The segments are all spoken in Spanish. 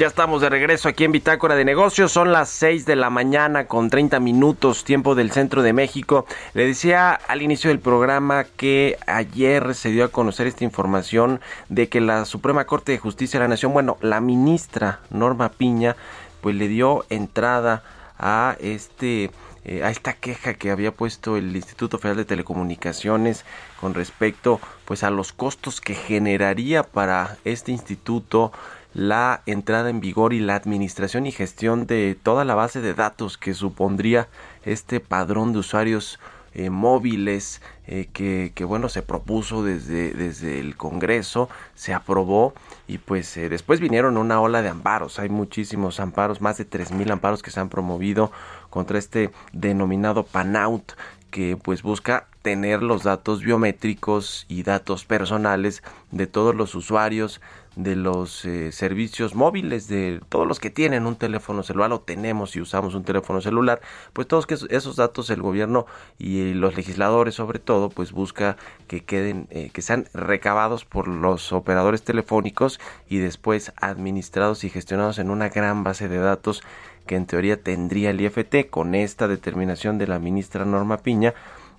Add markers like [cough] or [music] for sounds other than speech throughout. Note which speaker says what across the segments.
Speaker 1: Ya estamos de regreso aquí en Bitácora de Negocios. Son las 6 de la mañana con 30 minutos, tiempo del centro de México. Le decía al inicio del programa que ayer se dio a conocer esta información de que la Suprema Corte de Justicia de la Nación, bueno, la ministra Norma Piña, pues le dio entrada a este eh, a esta queja que había puesto el Instituto Federal de Telecomunicaciones con respecto pues a los costos que generaría para este instituto la entrada en vigor y la administración y gestión de toda la base de datos que supondría este padrón de usuarios eh, móviles eh, que, que, bueno se propuso desde, desde el Congreso, se aprobó y pues eh, después vinieron una ola de amparos, hay muchísimos amparos, más de tres mil amparos que se han promovido contra este denominado PANOUT que pues busca tener los datos biométricos y datos personales de todos los usuarios de los eh, servicios móviles de todos los que tienen un teléfono celular o tenemos y usamos un teléfono celular pues todos que esos datos el gobierno y los legisladores sobre todo pues busca que queden eh, que sean recabados por los operadores telefónicos y después administrados y gestionados en una gran base de datos que en teoría tendría el IFT con esta determinación de la ministra Norma Piña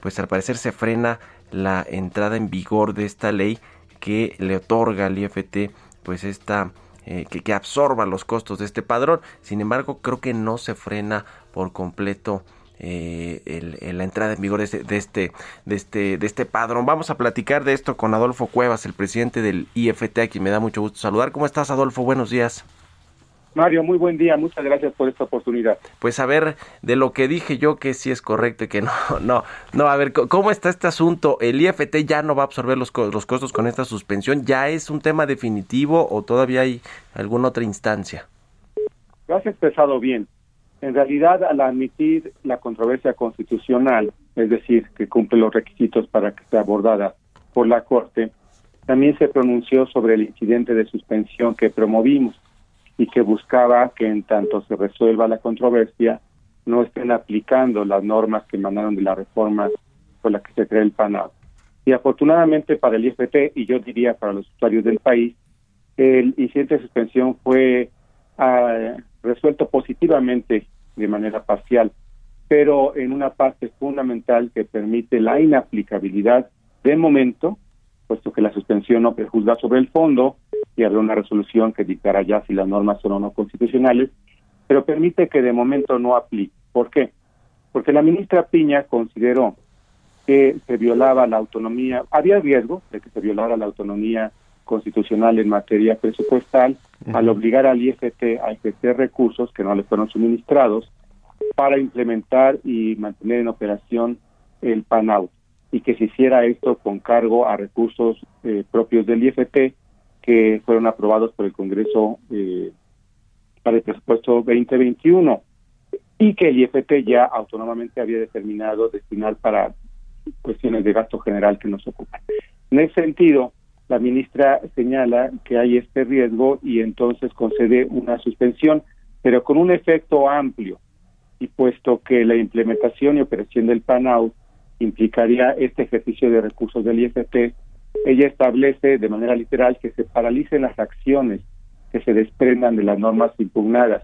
Speaker 1: pues al parecer se frena la entrada en vigor de esta ley que le otorga al IFT pues esta eh, que, absorba los costos de este padrón. Sin embargo, creo que no se frena por completo eh, la entrada en vigor de este, de este, de este, de este padrón. Vamos a platicar de esto con Adolfo Cuevas, el presidente del IFT, a quien me da mucho gusto saludar. ¿Cómo estás, Adolfo? Buenos días.
Speaker 2: Mario, muy buen día, muchas gracias por esta oportunidad.
Speaker 1: Pues a ver, de lo que dije yo que sí es correcto y que no, [laughs] no, no, a ver, ¿cómo está este asunto? ¿El IFT ya no va a absorber los, los costos con esta suspensión? ¿Ya es un tema definitivo o todavía hay alguna otra instancia?
Speaker 2: Lo has expresado bien. En realidad, al admitir la controversia constitucional, es decir, que cumple los requisitos para que sea abordada por la Corte, también se pronunció sobre el incidente de suspensión que promovimos y que buscaba que en tanto se resuelva la controversia no estén aplicando las normas que emanaron de la reforma por la que se crea el PANAB. Y afortunadamente para el IFT y yo diría para los usuarios del país, el incidente de suspensión fue ah, resuelto positivamente de manera parcial, pero en una parte fundamental que permite la inaplicabilidad de momento, puesto que la suspensión no prejuzga sobre el fondo, y habrá una resolución que dictará ya si las normas son o no constitucionales, pero permite que de momento no aplique. ¿Por qué? Porque la ministra Piña consideró que se violaba la autonomía, había riesgo de que se violara la autonomía constitucional en materia presupuestal al obligar al IFT a ejercer recursos que no le fueron suministrados para implementar y mantener en operación el PANAU y que se hiciera esto con cargo a recursos eh, propios del IFT que fueron aprobados por el Congreso eh, para el presupuesto 2021 y que el IFT ya autónomamente había determinado destinar para cuestiones de gasto general que nos ocupan. En ese sentido, la ministra señala que hay este riesgo y entonces concede una suspensión, pero con un efecto amplio, y puesto que la implementación y operación del PANAU implicaría este ejercicio de recursos del IFT, ella establece de manera literal que se paralicen las acciones que se desprendan de las normas impugnadas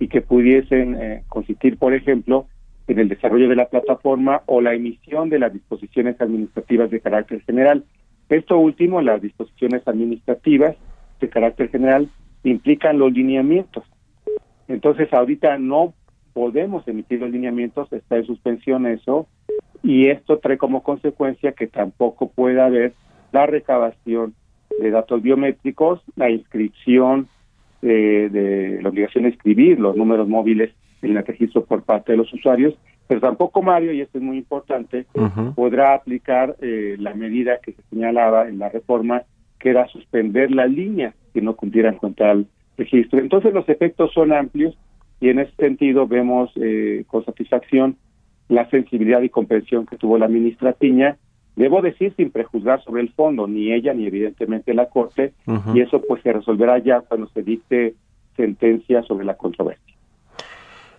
Speaker 2: y que pudiesen eh, consistir, por ejemplo, en el desarrollo de la plataforma o la emisión de las disposiciones administrativas de carácter general. Esto último, las disposiciones administrativas de carácter general, implican los lineamientos. Entonces, ahorita no podemos emitir los lineamientos, está en suspensión eso, y esto trae como consecuencia que tampoco pueda haber la recabación de datos biométricos, la inscripción de, la obligación de escribir los números móviles en el registro por parte de los usuarios, pero tampoco Mario, y esto es muy importante, podrá aplicar eh, la medida que se señalaba en la reforma, que era suspender las líneas que no cumplieran con tal registro. Entonces los efectos son amplios y en ese sentido vemos eh, con satisfacción la sensibilidad y comprensión que tuvo la ministra Piña Debo decir sin prejuzgar sobre el fondo, ni ella ni evidentemente la Corte, y eso pues se resolverá ya cuando se dicte sentencia sobre la controversia.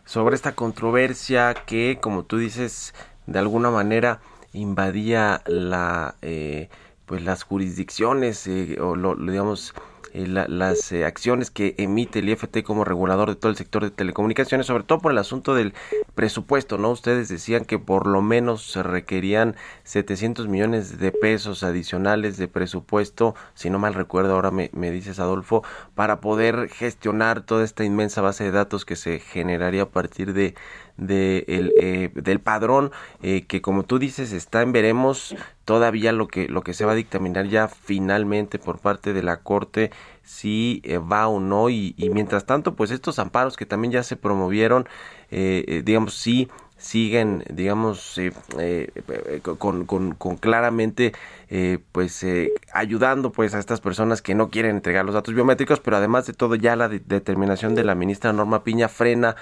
Speaker 1: Sobre esta controversia que, como tú dices, de alguna manera invadía la, eh, pues las jurisdicciones eh, o lo, digamos eh, las eh, acciones que emite el IFT como regulador de todo el sector de telecomunicaciones, sobre todo por el asunto del presupuesto, ¿no? Ustedes decían que por lo menos se requerían 700 millones de pesos adicionales de presupuesto, si no mal recuerdo, ahora me, me dices Adolfo, para poder gestionar toda esta inmensa base de datos que se generaría a partir de, de el, eh, del padrón eh, que como tú dices está en veremos todavía lo que lo que se va a dictaminar ya finalmente por parte de la corte si eh, va o no y, mientras tanto pues estos amparos que también ya se promovieron digamos sí siguen, digamos, eh, eh, con, con, con, claramente, eh, pues, ayudando, pues, a estas personas que no quieren entregar los datos biométricos, pero además de todo, ya la determinación de la ministra Norma Piña frena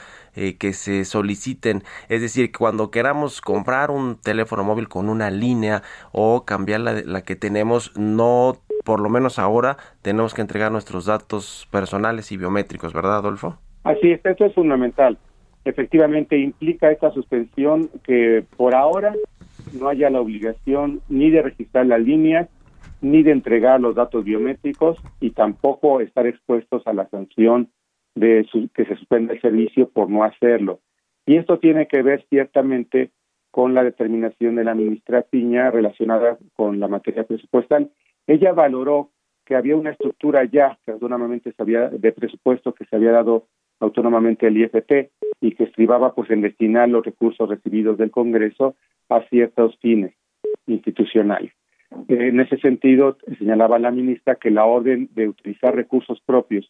Speaker 1: que se soliciten, es decir, cuando queramos comprar un teléfono móvil con una línea o cambiar la, la que tenemos, no, por lo menos ahora, tenemos que entregar nuestros datos personales y biométricos, ¿verdad, Adolfo?
Speaker 2: Así es, esto es fundamental efectivamente implica esta suspensión que por ahora no haya la obligación ni de registrar las líneas, ni de entregar los datos biométricos y tampoco estar expuestos a la sanción de que se suspenda el servicio por no hacerlo. Y esto tiene que ver ciertamente con la determinación de la ministra Piña relacionada con la materia presupuestal. Ella valoró que había una estructura ya, que autónomamente se había, de presupuesto que se había dado autónomamente el IFT y que estribaba pues en destinar los recursos recibidos del Congreso a ciertos fines institucionales. En ese sentido, señalaba la ministra que la orden de utilizar recursos propios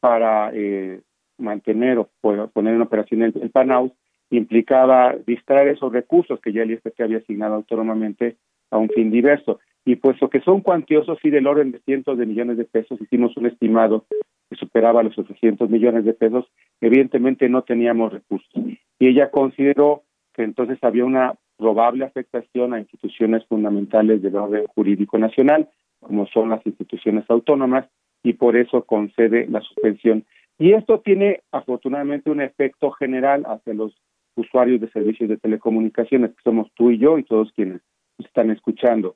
Speaker 2: para eh, mantener o poner en operación el, el PANAUS implicaba distraer esos recursos que ya el IFT había asignado autónomamente a un fin diverso. Y puesto que son cuantiosos y del orden de cientos de millones de pesos, hicimos un estimado que superaba los 800 millones de pesos, evidentemente no teníamos recursos. Y ella consideró que entonces había una probable afectación a instituciones fundamentales del orden jurídico nacional, como son las instituciones autónomas, y por eso concede la suspensión. Y esto tiene afortunadamente un efecto general hacia los usuarios de servicios de telecomunicaciones, que somos tú y yo y todos quienes están escuchando.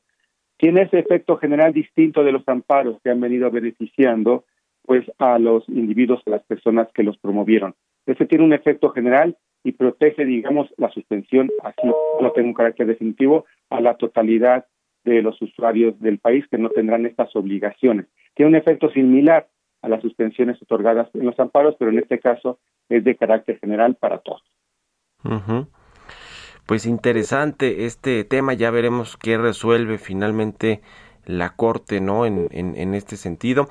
Speaker 2: Tiene ese efecto general distinto de los amparos que han venido beneficiando pues a los individuos, a las personas que los promovieron. Ese tiene un efecto general y protege, digamos, la suspensión, así no tengo un carácter definitivo, a la totalidad de los usuarios del país que no tendrán estas obligaciones. Tiene un efecto similar a las suspensiones otorgadas en los amparos, pero en este caso es de carácter general para todos.
Speaker 1: Pues interesante este tema, ya veremos qué resuelve finalmente la Corte, ¿no? En, en, este sentido.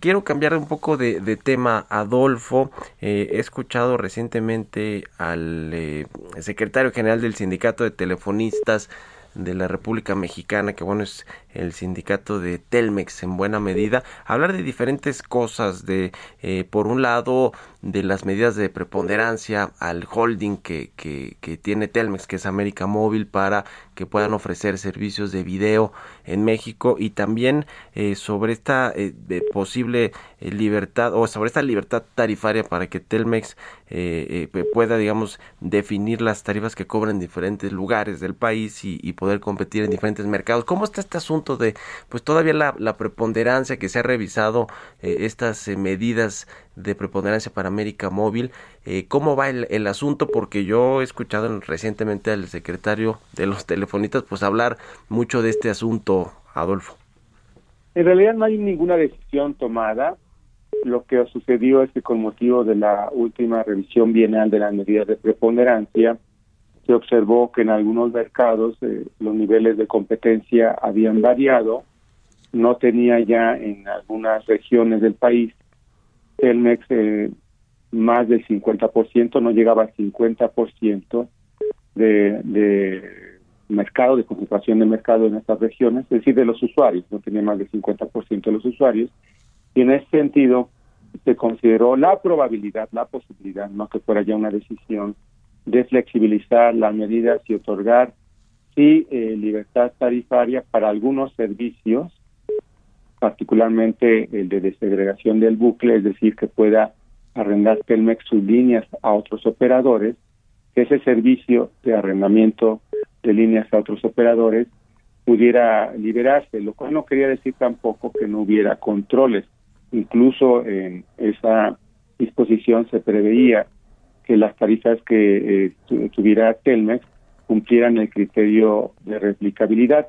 Speaker 1: quiero cambiar un poco de, tema, Adolfo. Eh, he escuchado recientemente al eh, secretario general del Sindicato de Telefonistas de la República Mexicana, que bueno, es el sindicato de Telmex en buena medida, hablar de diferentes cosas, de eh, por un lado de las medidas de preponderancia al holding que, que, tiene Telmex, que es América Móvil, para que puedan ofrecer servicios de video en México y también eh, sobre esta eh, posible libertad o sobre esta libertad tarifaria para que Telmex pueda, digamos, definir las tarifas que cobran en diferentes lugares del país y, poder competir en diferentes mercados. ¿Cómo está este asunto? de pues todavía la, preponderancia que se ha revisado eh, estas eh, medidas de preponderancia para América Móvil. Eh, ¿Cómo va el, asunto? Porque yo he escuchado recientemente al secretario de los telefonitas pues hablar mucho de este asunto, Adolfo.
Speaker 2: En realidad no hay ninguna decisión tomada. Lo que sucedió es que con motivo de la última revisión bienal de las medidas de preponderancia, se observó que en algunos mercados eh, los niveles de competencia habían variado, no tenía ya en algunas regiones del país Telmex eh, más del 50%, no llegaba al 50% de, de mercado, de concentración de mercado en estas regiones, es decir, de los usuarios, no tenía más del 50% de los usuarios, y en ese sentido se consideró la probabilidad, la posibilidad, no que fuera ya una decisión de flexibilizar las medidas y otorgar sí eh, libertad tarifaria para algunos servicios, particularmente el de desegregación del bucle, es decir, que pueda arrendar Telmex sus líneas a otros operadores, que ese servicio de arrendamiento de líneas a otros operadores pudiera liberarse, lo cual no quería decir tampoco que no hubiera controles. Incluso en esa disposición se preveía que las tarifas que eh, tuviera Telmex cumplieran el criterio de replicabilidad,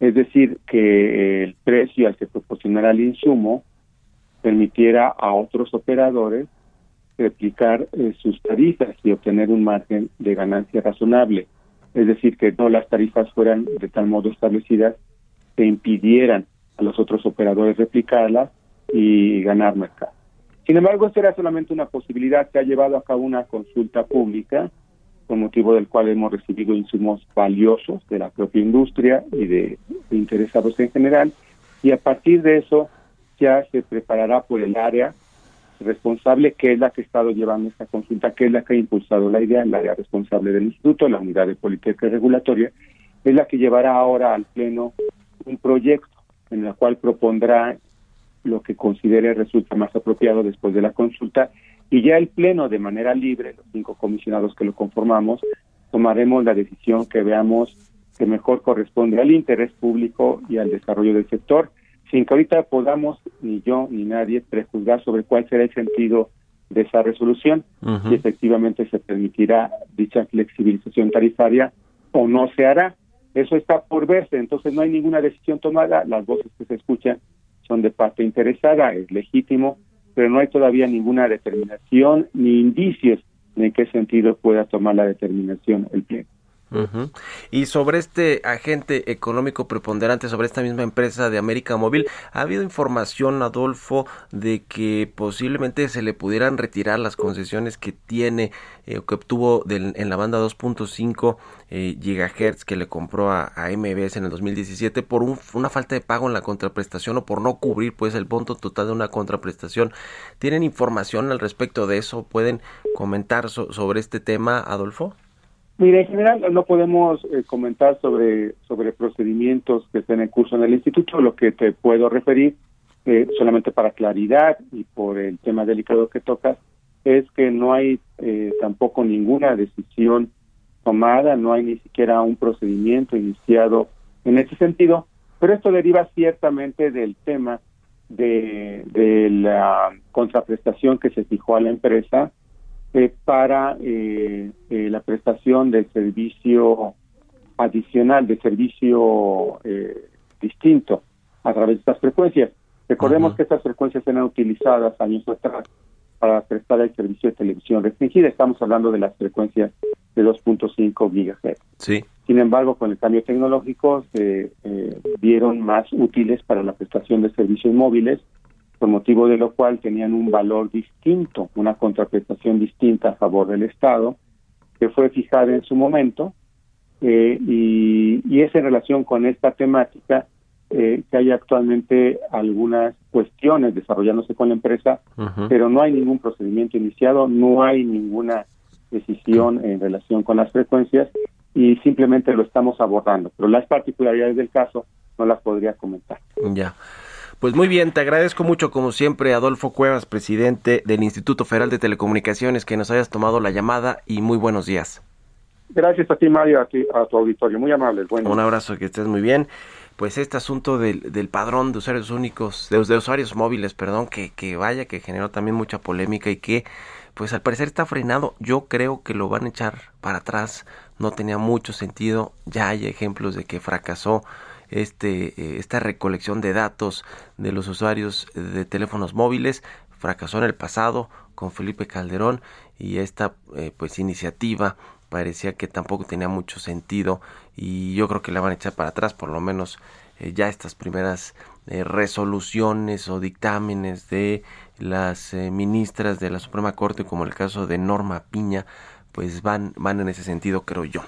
Speaker 2: es decir, que el precio al que proporcionara el insumo permitiera a otros operadores replicar eh, sus tarifas y obtener un margen de ganancia razonable. Es decir, que no las tarifas fueran de tal modo establecidas que impidieran a los otros operadores replicarlas y ganar mercado. Sin embargo, esto era solamente una posibilidad. Se ha llevado a cabo una consulta pública, con motivo del cual hemos recibido insumos valiosos de la propia industria y de, interesados en general. Y a partir de eso ya se preparará por el área responsable, que es la que ha estado llevando esta consulta, que es la que ha impulsado la idea, el área responsable del instituto, la unidad de política regulatoria, es la que llevará ahora al Pleno un proyecto en el cual propondrá lo que considere resulta más apropiado después de la consulta y ya el Pleno de manera libre, los cinco comisionados que lo conformamos, tomaremos la decisión que veamos que mejor corresponde al interés público y al desarrollo del sector, sin que ahorita podamos, ni yo ni nadie, prejuzgar sobre cuál será el sentido de esa resolución, si efectivamente se permitirá dicha flexibilización tarifaria o no se hará. Eso está por verse, entonces no hay ninguna decisión tomada, las voces que se escuchan son de parte interesada, es legítimo, pero no hay todavía ninguna determinación ni indicios en qué sentido pueda tomar la determinación el Pleno.
Speaker 1: Y sobre este agente económico preponderante, sobre esta misma empresa de América Móvil, ¿ha habido información, Adolfo, de que posiblemente se le pudieran retirar las concesiones que tiene eh, que obtuvo en la banda 2.5 eh, gigahertz que le compró a, MBS en el 2017 por una falta de pago en la contraprestación o por no cubrir pues el monto total de una contraprestación? ¿Tienen información al respecto de eso? ¿Pueden comentar sobre este tema, Adolfo?
Speaker 2: Mire, en general no podemos eh, comentar sobre, sobre procedimientos que estén en curso en el instituto. Lo que te puedo referir, eh, solamente para claridad y por el tema delicado que tocas, es que no hay eh, tampoco ninguna decisión tomada, no hay ni siquiera un procedimiento iniciado en ese sentido, pero esto deriva ciertamente del tema de, de la contraprestación que se fijó a la empresa eh, para eh, eh, la prestación de servicio adicional, de servicio distinto a través de estas frecuencias. Recordemos que estas frecuencias eran utilizadas años atrás para prestar el servicio de televisión restringida. Estamos hablando de las frecuencias de 2.5 GHz.
Speaker 1: Sí.
Speaker 2: Sin embargo, con el cambio tecnológico se vieron más útiles para la prestación de servicios móviles por motivo de lo cual tenían un valor distinto, una contraprestación distinta a favor del Estado, que fue fijada en su momento, eh, y, y, es en relación con esta temática eh, que hay actualmente algunas cuestiones desarrollándose con la empresa, pero no hay ningún procedimiento iniciado, no hay ninguna decisión en relación con las frecuencias y simplemente lo estamos abordando, pero las particularidades del caso no las podría comentar.
Speaker 1: Ya. Pues muy bien, te agradezco mucho como siempre Adolfo Cuevas, presidente del Instituto Federal de Telecomunicaciones, que nos hayas tomado la llamada y muy buenos días.
Speaker 2: Gracias a ti Mario, a, ti, a tu auditorio, muy amable.
Speaker 1: Bueno. Un abrazo, que estés muy bien. Pues este asunto del, del padrón de usuarios únicos, de, de usuarios móviles, perdón, que, que vaya, que generó también mucha polémica y que pues al parecer está frenado. Yo creo que lo van a echar para atrás. No tenía mucho sentido. Ya hay ejemplos de que fracasó este, eh, esta recolección de datos de los usuarios de teléfonos móviles fracasó en el pasado con Felipe Calderón y esta eh, pues iniciativa parecía que tampoco tenía mucho sentido y yo creo que le van a echar para atrás por lo menos eh, ya estas primeras eh, resoluciones o dictámenes de las ministras de la Suprema Corte como el caso de Norma Piña pues van van en ese sentido creo yo